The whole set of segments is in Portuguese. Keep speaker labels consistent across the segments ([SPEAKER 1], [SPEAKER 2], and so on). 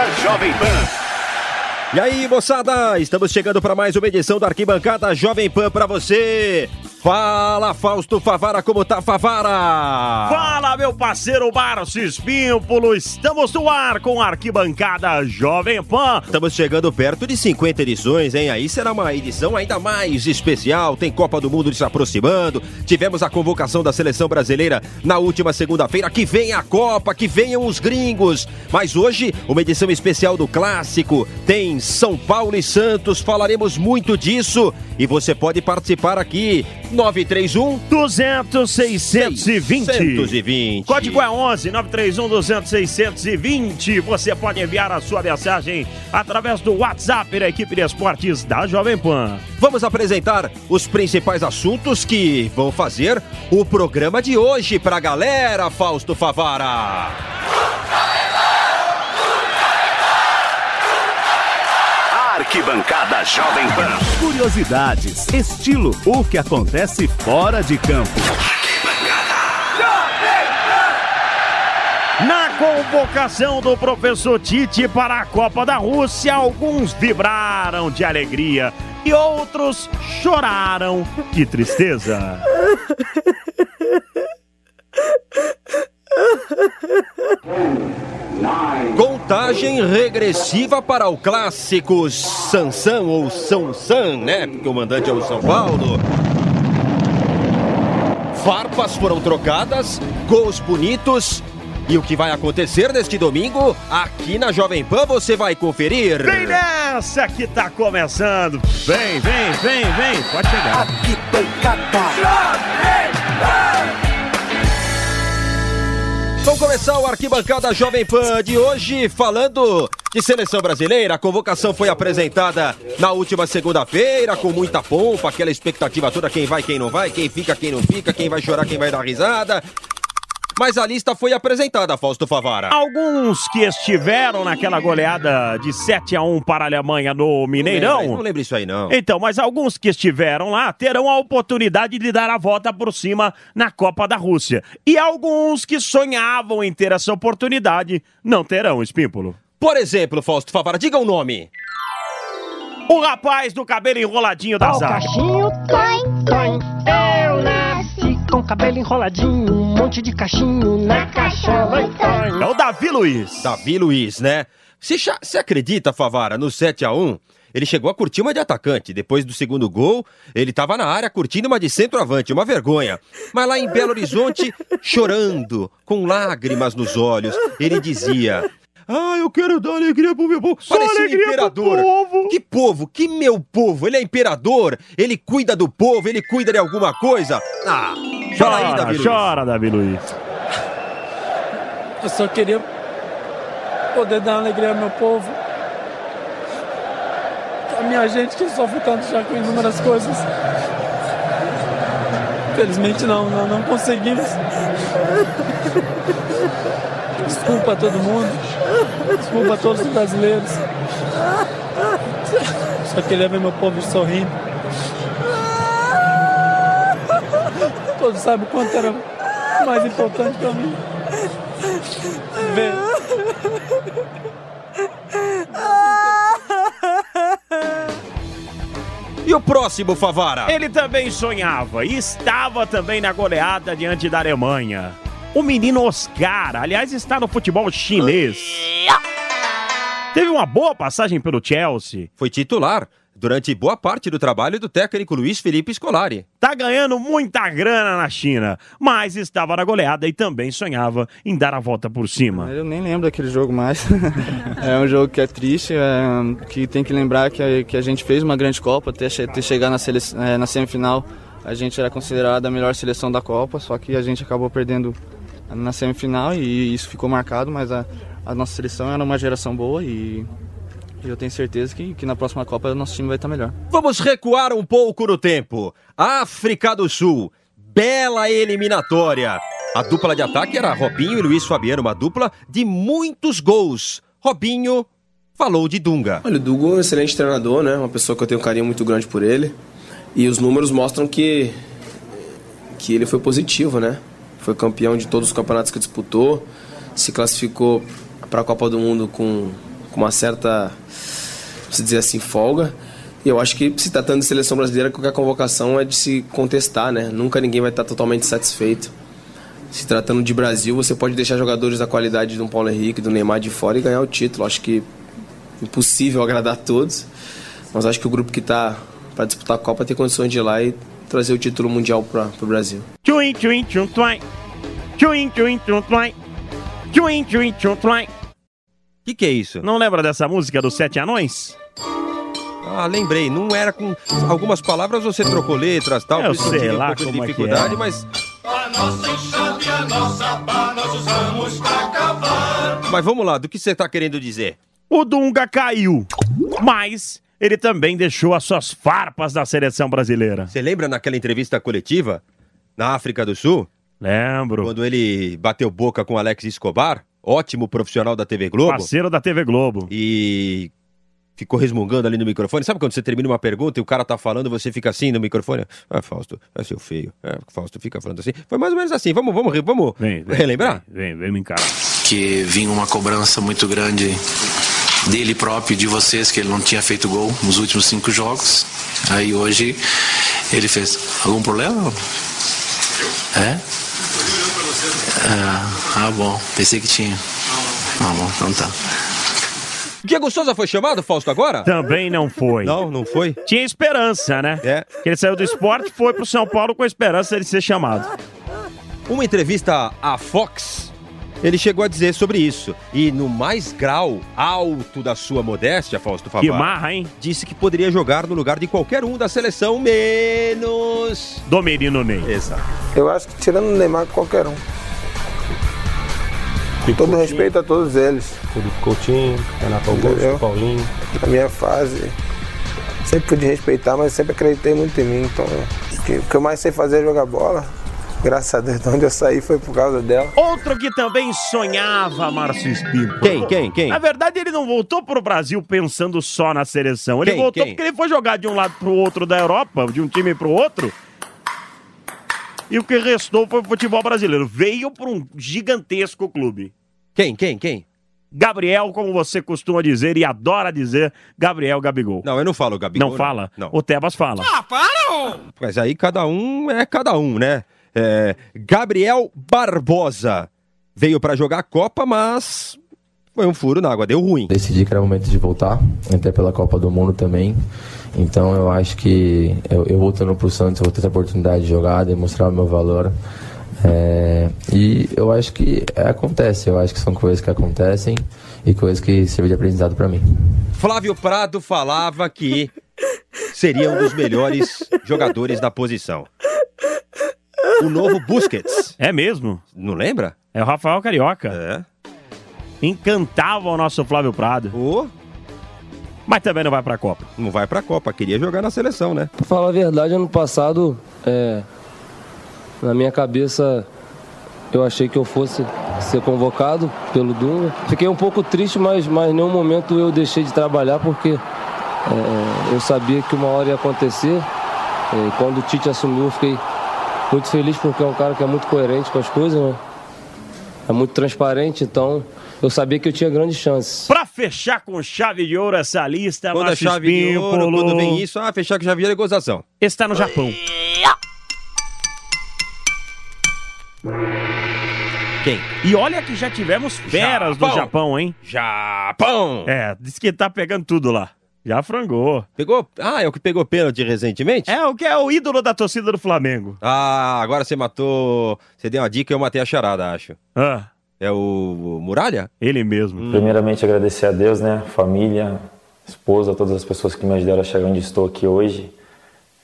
[SPEAKER 1] Arquibancada Jovem Pan.
[SPEAKER 2] E aí, moçada, estamos chegando para mais uma edição da Arquibancada Jovem Pan para você. Fala, Fausto Favara, como tá, Favara?
[SPEAKER 3] Fala, meu parceiro Márcio Espímpolo, estamos no ar com a Arquibancada Jovem Pan.
[SPEAKER 2] Estamos chegando perto de 50 edições, hein? Aí será uma edição ainda mais especial. Tem Copa do Mundo se aproximando. Tivemos a convocação da seleção brasileira na última segunda-feira. Que venha a Copa, que venham os gringos. Mas hoje, uma edição especial do Clássico. Tem São Paulo e Santos. Falaremos muito disso. E você pode participar aqui. 931
[SPEAKER 3] 200 620.
[SPEAKER 2] 620.
[SPEAKER 3] Código é 11 931 200 620. Você pode enviar a sua mensagem através do WhatsApp da equipe de esportes da Jovem Pan.
[SPEAKER 2] Vamos apresentar os principais assuntos que vão fazer o programa de hoje pra galera, Fausto Favara.
[SPEAKER 1] Arquibancada Jovem Pan.
[SPEAKER 4] Curiosidades, estilo, o que acontece fora de campo.
[SPEAKER 3] Na convocação do professor Tite para a Copa da Rússia, alguns vibraram de alegria e outros choraram de tristeza.
[SPEAKER 2] Contagem regressiva para o clássico Sansão ou São San, né? Porque o mandante é o São Paulo. Farpas foram trocadas, gols bonitos. E o que vai acontecer neste domingo, aqui na Jovem Pan, você vai conferir.
[SPEAKER 3] Vem nessa que tá começando. Vem, vem, vem, vem. Pode chegar.
[SPEAKER 2] Vamos começar o Arquibancada Jovem Pan de hoje falando de seleção brasileira. A convocação foi apresentada na última segunda-feira com muita pompa, aquela expectativa toda: quem vai, quem não vai, quem fica, quem não fica, quem vai chorar, quem vai dar risada. Mas a lista foi apresentada, Fausto Favara.
[SPEAKER 3] Alguns que estiveram naquela goleada de 7 a 1 para a Alemanha no Mineirão.
[SPEAKER 2] Não lembro isso aí, não.
[SPEAKER 3] Então, mas alguns que estiveram lá terão a oportunidade de dar a volta por cima na Copa da Rússia. E alguns que sonhavam em ter essa oportunidade não terão, Espímpolo.
[SPEAKER 2] Por exemplo, Fausto Favara, diga o nome.
[SPEAKER 3] O rapaz do cabelo enroladinho da
[SPEAKER 5] Ó o
[SPEAKER 3] zaga.
[SPEAKER 5] cachinho, nasci com cabelo enroladinho, um monte de cachinho na cachola.
[SPEAKER 3] É o Davi Luiz.
[SPEAKER 2] Davi Luiz, né? Você acredita, Favara, no 7 a 1 Ele chegou a curtir uma de atacante. Depois do segundo gol, ele estava na área curtindo uma de centroavante, uma vergonha. Mas lá em Belo Horizonte, chorando, com lágrimas nos olhos, ele dizia: Ah, eu quero dar alegria pro meu povo.
[SPEAKER 3] Só
[SPEAKER 2] Parecia um
[SPEAKER 3] alegria pro
[SPEAKER 2] imperador.
[SPEAKER 3] povo.
[SPEAKER 2] Que povo? Que meu povo? Ele é imperador? Ele cuida do povo? Ele cuida de alguma coisa? Ah, fala aí,
[SPEAKER 3] Chora,
[SPEAKER 2] Davi Luiz.
[SPEAKER 3] chora, Davi Luiz.
[SPEAKER 6] Eu só queria poder dar alegria ao meu povo. A minha gente que sofre tanto já com inúmeras coisas. Infelizmente não, não, não conseguimos. Desculpa a todo mundo. Desculpa a todos os brasileiros. Só queria ver meu povo sorrindo. Todos sabem o quanto era mais importante para mim. Ver.
[SPEAKER 2] E o próximo, Favara?
[SPEAKER 3] Ele também sonhava e estava também na goleada diante da Alemanha. O menino Oscar, aliás, está no futebol chinês. Teve uma boa passagem pelo Chelsea.
[SPEAKER 2] Foi titular durante boa parte do trabalho do técnico Luiz Felipe Scolari.
[SPEAKER 3] Tá ganhando muita grana na China, mas estava na goleada e também sonhava em dar a volta por cima.
[SPEAKER 7] Eu nem lembro daquele jogo mais. é um jogo que é triste, é, que tem que lembrar que a, que a gente fez uma grande Copa, ter, che- ter chegado na, sele- é, na semifinal, a gente era considerada a melhor seleção da Copa, só que a gente acabou perdendo na semifinal e isso ficou marcado, mas a, a nossa seleção era uma geração boa e eu tenho certeza que, que na próxima Copa o nosso time vai estar melhor.
[SPEAKER 2] Vamos recuar um pouco no tempo. África do Sul, bela eliminatória. A dupla de ataque era Robinho e Luiz Fabiano, uma dupla de muitos gols. Robinho falou de Dunga.
[SPEAKER 8] Olha, o Dugo é um excelente treinador, né? Uma pessoa que eu tenho um carinho muito grande por ele. E os números mostram que, que ele foi positivo, né? Foi campeão de todos os campeonatos que disputou, se classificou para a Copa do Mundo com, com uma certa, se dizer assim, folga. E eu acho que se tratando de seleção brasileira, qualquer convocação é de se contestar, né? Nunca ninguém vai estar totalmente satisfeito. Se tratando de Brasil, você pode deixar jogadores da qualidade do Paulo Henrique, do Neymar de fora e ganhar o título. Acho que impossível agradar a todos, mas acho que o grupo que está para disputar a Copa tem condições de ir lá e trazer o título mundial para o Brasil.
[SPEAKER 3] Tchuim, tchuim, tchum, tchuim. Tchuim, tchuim, tchum, tchuim. Tchuim, tchuim, tchum, tchuim.
[SPEAKER 2] O que, que é isso?
[SPEAKER 3] Não lembra dessa música dos Sete Anões?
[SPEAKER 2] Ah, lembrei, não era com algumas palavras você trocou letras, tal,
[SPEAKER 3] Eu sei
[SPEAKER 2] tive um
[SPEAKER 3] lá
[SPEAKER 2] pouco de
[SPEAKER 3] é
[SPEAKER 2] dificuldade,
[SPEAKER 3] é.
[SPEAKER 2] mas
[SPEAKER 9] A nossa enxada e a nossa pá nós usamos pra cavar.
[SPEAKER 2] mas vamos lá, do que você tá querendo dizer?
[SPEAKER 3] O Dunga caiu, mas ele também deixou as suas farpas da seleção brasileira.
[SPEAKER 2] Você lembra naquela entrevista coletiva na África do Sul?
[SPEAKER 3] Lembro.
[SPEAKER 2] Quando ele bateu boca com Alex Escobar, ótimo profissional da TV Globo.
[SPEAKER 3] Parceiro da TV Globo.
[SPEAKER 2] E ficou resmungando ali no microfone. Sabe quando você termina uma pergunta e o cara tá falando, você fica assim no microfone? Ah, Fausto, é seu feio. É, Fausto fica falando assim. Foi mais ou menos assim. Vamos, vamos, vamos
[SPEAKER 3] Vem, vem,
[SPEAKER 2] relembrar?
[SPEAKER 3] Vem, vem me encarar.
[SPEAKER 10] que vinha uma cobrança muito grande dele próprio, de vocês, que ele não tinha feito gol nos últimos cinco jogos. Aí hoje ele fez. Algum problema? É? Ah, ah, bom. Pensei que tinha. Ah, bom, então tá.
[SPEAKER 2] Diego Souza foi chamado, Fausto, agora?
[SPEAKER 3] Também não foi.
[SPEAKER 2] Não, não foi?
[SPEAKER 3] Tinha esperança, né?
[SPEAKER 2] É.
[SPEAKER 3] Que ele saiu do esporte, foi pro São Paulo com a esperança de ser chamado.
[SPEAKER 2] Uma entrevista à Fox, ele chegou a dizer sobre isso. E no mais grau alto da sua modéstia, Fausto Favara,
[SPEAKER 3] Que marra, hein?
[SPEAKER 2] disse que poderia jogar no lugar de qualquer um da seleção, menos...
[SPEAKER 3] Do Menino Ney.
[SPEAKER 2] Exato.
[SPEAKER 11] Eu acho que tirando o Neymar, qualquer um. Com todo respeito a todos eles.
[SPEAKER 12] Felipe Coutinho, Renato
[SPEAKER 11] Entendeu?
[SPEAKER 12] Augusto, Paulinho.
[SPEAKER 11] Na minha fase, sempre pude respeitar, mas sempre acreditei muito em mim. Então, acho que o que eu mais sei fazer é jogar bola. Graças a Deus, de onde eu saí foi por causa dela.
[SPEAKER 3] Outro que também sonhava, Márcio Espírito.
[SPEAKER 2] Quem, quem, quem?
[SPEAKER 3] Na verdade, ele não voltou pro Brasil pensando só na seleção. Ele
[SPEAKER 2] Quem,
[SPEAKER 3] voltou
[SPEAKER 2] quem?
[SPEAKER 3] porque ele foi jogar de um lado pro outro da Europa, de um time pro outro. E o que restou foi o futebol brasileiro. Veio para um gigantesco clube.
[SPEAKER 2] Quem, quem, quem?
[SPEAKER 3] Gabriel, como você costuma dizer e adora dizer, Gabriel Gabigol.
[SPEAKER 2] Não, eu não falo Gabigol.
[SPEAKER 3] Não fala?
[SPEAKER 2] Não.
[SPEAKER 3] O Tebas fala.
[SPEAKER 2] Mas aí cada um é cada um, né? É, Gabriel Barbosa veio pra jogar a Copa, mas foi um furo na água, deu ruim.
[SPEAKER 12] Decidi que era o momento de voltar, até pela Copa do Mundo também. Então eu acho que eu, eu voltando pro Santos, eu vou ter essa oportunidade de jogar, demonstrar o meu valor. É, e eu acho que é, acontece, eu acho que são coisas que acontecem e coisas que servem de aprendizado para mim.
[SPEAKER 2] Flávio Prado falava que seria um dos melhores jogadores da posição. O novo Busquets.
[SPEAKER 3] É mesmo?
[SPEAKER 2] Não lembra?
[SPEAKER 3] É o Rafael Carioca.
[SPEAKER 2] É.
[SPEAKER 3] Encantava o nosso Flávio Prado.
[SPEAKER 2] Ô,
[SPEAKER 3] Mas também não vai pra Copa.
[SPEAKER 2] não vai pra Copa, queria jogar na seleção, né?
[SPEAKER 12] Pra falar a verdade, ano passado, é, na minha cabeça, eu achei que eu fosse ser convocado pelo Dunga. Fiquei um pouco triste, mas, mas em nenhum momento eu deixei de trabalhar, porque é, eu sabia que uma hora ia acontecer. É, e quando o Tite assumiu, eu fiquei muito feliz, porque é um cara que é muito coerente com as coisas, né? É muito transparente, então eu sabia que eu tinha grandes chances.
[SPEAKER 3] Pra fechar com chave de ouro essa lista,
[SPEAKER 2] Quando a
[SPEAKER 3] Márcio
[SPEAKER 2] chave de ouro,
[SPEAKER 3] Espímpolo
[SPEAKER 2] quando vem isso, ah, fechar com chave de ouro é gozação.
[SPEAKER 3] Está no Japão.
[SPEAKER 2] Quem?
[SPEAKER 3] E olha que já tivemos feras
[SPEAKER 2] Japão.
[SPEAKER 3] do Japão, hein?
[SPEAKER 2] Japão!
[SPEAKER 3] É, diz que tá pegando tudo lá. Já frangou.
[SPEAKER 2] Pegou? Ah, é o que pegou pênalti recentemente?
[SPEAKER 3] É o que é o ídolo da torcida do Flamengo.
[SPEAKER 2] Ah, agora você matou. Você deu uma dica e eu matei a charada, acho.
[SPEAKER 3] Ah.
[SPEAKER 2] É o, o Muralha?
[SPEAKER 3] Ele mesmo.
[SPEAKER 13] Primeiramente agradecer a Deus, né? Família, esposa, todas as pessoas que me ajudaram a chegar onde estou aqui hoje.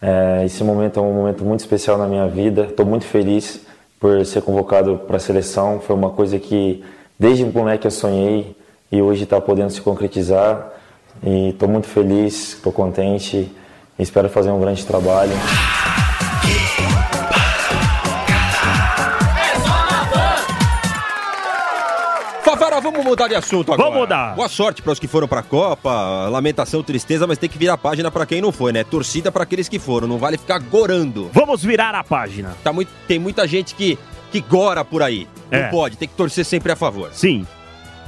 [SPEAKER 13] É, esse momento é um momento muito especial na minha vida. Estou muito feliz por ser convocado para a seleção. Foi uma coisa que desde moleque eu sonhei e hoje está podendo se concretizar. E estou muito feliz, estou contente e espero fazer um grande trabalho.
[SPEAKER 2] Favara, vamos mudar de assunto agora.
[SPEAKER 3] Vamos mudar.
[SPEAKER 2] Boa sorte para os que foram para a Copa. Lamentação, tristeza, mas tem que virar a página para quem não foi, né? Torcida para aqueles que foram. Não vale ficar gorando.
[SPEAKER 3] Vamos virar a página.
[SPEAKER 2] Tá muito, tem muita gente que, que gora por aí. Não
[SPEAKER 3] É.
[SPEAKER 2] pode, tem que torcer sempre a favor.
[SPEAKER 3] Sim.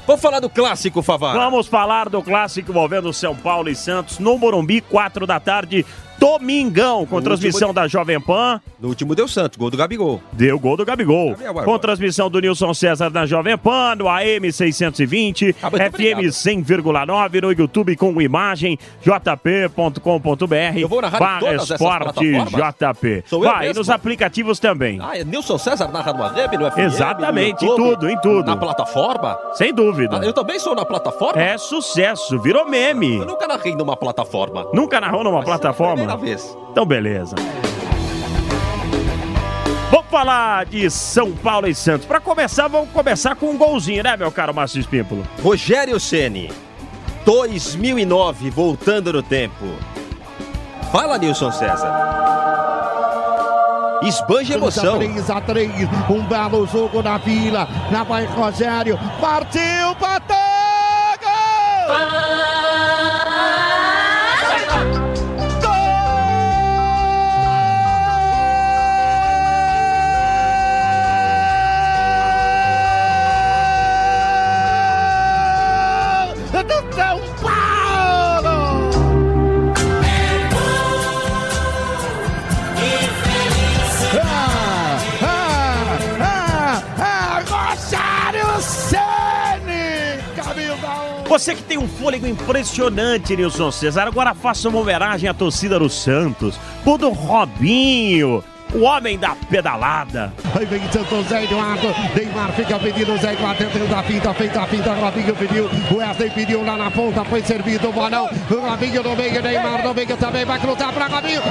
[SPEAKER 2] Vamos falar do clássico, Favara.
[SPEAKER 3] Vamos falar do clássico envolvendo São Paulo e Santos no Morumbi, 4 da tarde, domingão, com
[SPEAKER 2] No
[SPEAKER 3] transmissão
[SPEAKER 2] último-
[SPEAKER 3] da Jovem Pan.
[SPEAKER 2] No último deu Santos, gol do Gabigol.
[SPEAKER 3] Deu gol do Gabigol.
[SPEAKER 2] Gabriel Barbosa.
[SPEAKER 3] Com transmissão do Nilson César na Jovem Pan, no AM 620,
[SPEAKER 2] Ah, muito
[SPEAKER 3] FM
[SPEAKER 2] obrigado.
[SPEAKER 3] 100,9 no YouTube com imagem, jp.com.br.
[SPEAKER 2] Eu vou narrar em
[SPEAKER 3] barra
[SPEAKER 2] todas
[SPEAKER 3] Esporte? JP.
[SPEAKER 2] Sou eu
[SPEAKER 3] Vai,
[SPEAKER 2] mesmo?
[SPEAKER 3] nos aplicativos também.
[SPEAKER 2] Ah, é Nilson César narra no web, no FM?
[SPEAKER 3] Exatamente,
[SPEAKER 2] no
[SPEAKER 3] em
[SPEAKER 2] YouTube,
[SPEAKER 3] tudo, em tudo.
[SPEAKER 2] Na plataforma?
[SPEAKER 3] Sem dúvida.
[SPEAKER 2] Ah, Eu também sou na plataforma?
[SPEAKER 3] É sucesso, virou meme.
[SPEAKER 2] Eu nunca narrei numa plataforma.
[SPEAKER 3] Nunca narrou numa plataforma?
[SPEAKER 2] Vez.
[SPEAKER 3] Então, beleza. Vamos falar de São Paulo e Santos. Pra começar, vamos começar com um golzinho, né, meu caro Márcio Espímpolo?
[SPEAKER 2] Rogério Ceni, 2009, voltando no tempo. Fala, Nilson César. Esbanja emoção.
[SPEAKER 14] 3 a 3 um belo jogo na vila. Lá vai Rogério, partiu, bateu!
[SPEAKER 3] Fôlego impressionante, Nilson César, agora faça uma homenagem à torcida do Santos, por do Robinho, o homem da pedalada.
[SPEAKER 14] Aí vem Santos, Zé Eduardo, Neymar fica pedindo, Zé Eduardo dentro da finta, feita a finta, Robinho pediu, Wesley pediu lá na ponta, foi servido o bolão, Robinho no meio, Neymar no meio também, vai cruzar para Robinho,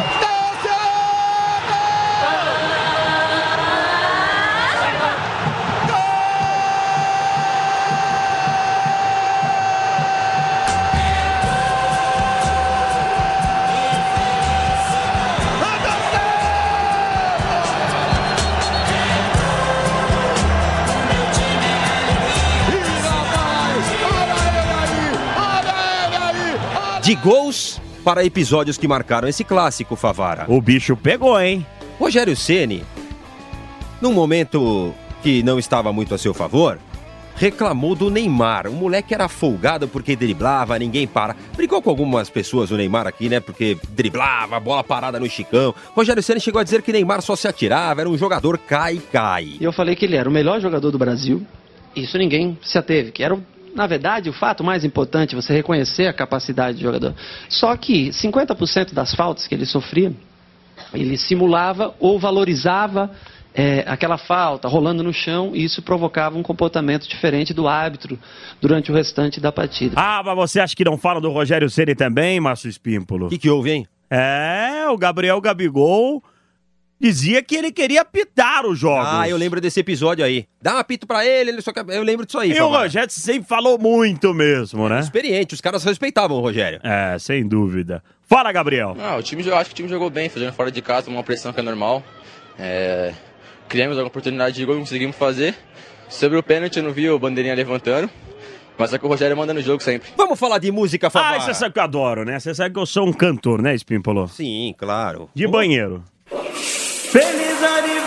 [SPEAKER 2] De gols para episódios que marcaram esse clássico, Favara.
[SPEAKER 3] O bicho pegou, hein?
[SPEAKER 2] Rogério Ceni, num momento que não estava muito a seu favor, reclamou do Neymar. O moleque era folgado porque driblava, ninguém para. Brigou com algumas pessoas o Neymar aqui, né? Porque driblava, bola parada no Chicão. Rogério Ceni chegou a dizer que Neymar só se atirava, era um jogador cai-cai.
[SPEAKER 15] E eu falei que ele era o melhor jogador do Brasil. Isso ninguém se ateve, que era, o- na verdade, o fato mais importante, você reconhecer a capacidade do jogador. Só que 50% das faltas que ele sofria, ele simulava ou valorizava é, aquela falta rolando no chão e isso provocava um comportamento diferente do árbitro durante o restante da partida.
[SPEAKER 3] Ah, mas você acha que não fala do Rogério Ceni também, Márcio Espímpolo? O
[SPEAKER 2] que, que houve, hein?
[SPEAKER 3] É, o Gabriel Gabigol dizia que ele queria apitar os jogos.
[SPEAKER 2] Ah, eu lembro desse episódio aí. Dá um apito pra ele, ele só quer... eu lembro disso aí.
[SPEAKER 3] E o. Rogério sempre falou muito mesmo, né?
[SPEAKER 2] Experiente, os caras respeitavam o Rogério.
[SPEAKER 3] É, sem dúvida. Fala, Gabriel.
[SPEAKER 16] Ah, o time, eu acho que o time jogou bem, fazendo fora de casa, uma pressão que é normal. É, criamos alguma oportunidade de gol, conseguimos fazer. Sobre o pênalti, eu não vi o bandeirinha levantando. Mas é que o Rogério manda no jogo sempre.
[SPEAKER 2] Vamos falar de música, Favara.
[SPEAKER 3] Ah, você sabe que eu adoro, né? Você sabe que eu sou um cantor, né, Espímpolo?
[SPEAKER 2] Sim, claro.
[SPEAKER 3] De banheiro.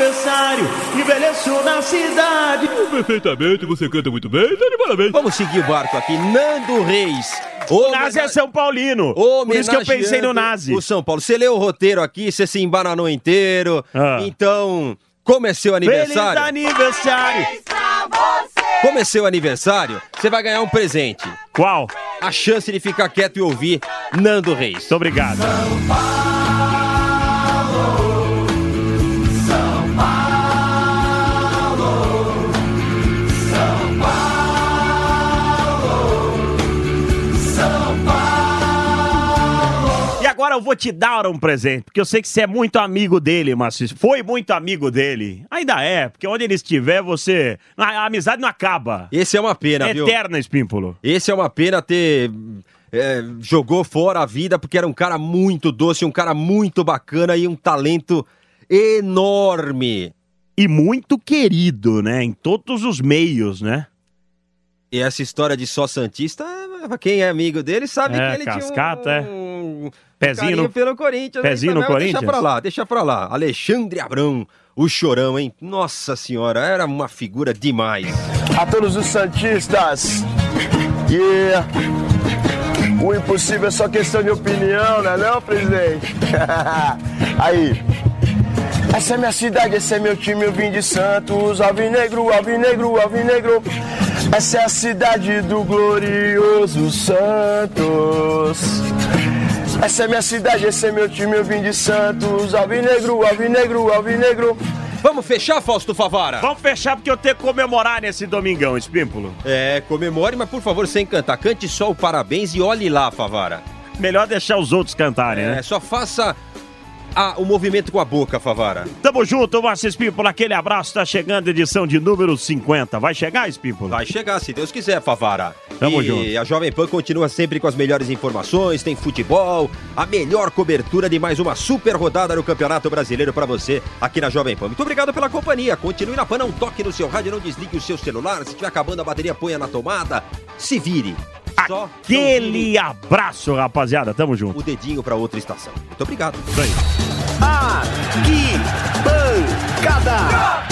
[SPEAKER 3] Aniversário, envelheceu na cidade.
[SPEAKER 2] Perfeitamente, você canta muito bem, tá de parabéns. Vamos seguir o barco aqui. Nando Reis.
[SPEAKER 3] O Nazi é São Paulino. Por isso que eu pensei no Nazi.
[SPEAKER 2] O São Paulo. Você leu o roteiro aqui, você se embananou inteiro. Então, como é seu aniversário?
[SPEAKER 3] Ah. Feliz aniversário.
[SPEAKER 2] Como é seu aniversário, você vai ganhar um presente.
[SPEAKER 3] Qual?
[SPEAKER 2] a chance de ficar quieto e ouvir Nando Reis. Muito
[SPEAKER 3] obrigado. Agora eu vou te dar um presente, porque eu sei que você é muito amigo dele, mas foi muito amigo dele. Ainda é, porque onde ele estiver, você. A, amizade não acaba.
[SPEAKER 2] Esse é uma pena,
[SPEAKER 3] é
[SPEAKER 2] viu?
[SPEAKER 3] Eterna, Espímpolo.
[SPEAKER 2] Esse é uma pena ter. é, jogou fora a vida porque era um cara muito doce, um cara muito bacana e um talento enorme.
[SPEAKER 3] E muito querido, né? Em todos os meios, né?
[SPEAKER 2] E essa história de só Santista, é, quem é amigo dele sabe
[SPEAKER 3] É,
[SPEAKER 2] que ele
[SPEAKER 3] cascata,
[SPEAKER 2] tinha um, um
[SPEAKER 3] Pezinho no-
[SPEAKER 2] pelo Corinthians.
[SPEAKER 3] Pezinho no
[SPEAKER 2] Mas Deixa
[SPEAKER 3] Corinthians?
[SPEAKER 2] pra lá, deixa pra lá. Alexandre Abrão, o chorão, hein? Nossa senhora, era uma figura demais.
[SPEAKER 17] a todos os Santistas. Yeah. O impossível é só questão de opinião, né não, presidente? Aí. Essa é minha cidade, esse é meu time, eu vim de Santos. Alvinegro, alvinegro, alvinegro. Essa é a cidade do glorioso Santos. Essa é minha cidade, esse é meu time, eu vim de Santos. Alvinegro, alvinegro, alvinegro.
[SPEAKER 2] Vamos fechar, Fausto Favara?
[SPEAKER 3] Vamos fechar porque eu tenho que comemorar nesse domingão, Espímpolo.
[SPEAKER 2] É, comemore, mas por favor, sem cantar. Cante só o parabéns e olhe lá, Favara.
[SPEAKER 3] Melhor deixar os outros cantarem,
[SPEAKER 2] É,
[SPEAKER 3] né?
[SPEAKER 2] só faça a- o movimento com a boca, Favara.
[SPEAKER 3] Tamo junto, Márcio Espímpolo. Aquele abraço, tá chegando a edição de número 50. Vai chegar, Espímpolo?
[SPEAKER 2] Vai chegar, se Deus quiser, Favara.
[SPEAKER 3] Tamo
[SPEAKER 2] e
[SPEAKER 3] junto.
[SPEAKER 2] a Jovem Pan continua sempre com as melhores informações, tem futebol, a melhor cobertura de mais uma super rodada no Campeonato Brasileiro pra você aqui na Jovem Pan. Muito obrigado pela companhia. Continue na Pan, não toque no seu rádio, não desligue o seu celular. Se estiver acabando a bateria, ponha na tomada. Se vire. Só
[SPEAKER 3] Aquele abraço, rapaziada. Tamo junto.
[SPEAKER 2] o dedinho pra outra estação. Muito obrigado.
[SPEAKER 3] Isso aí.
[SPEAKER 4] Arquibancada.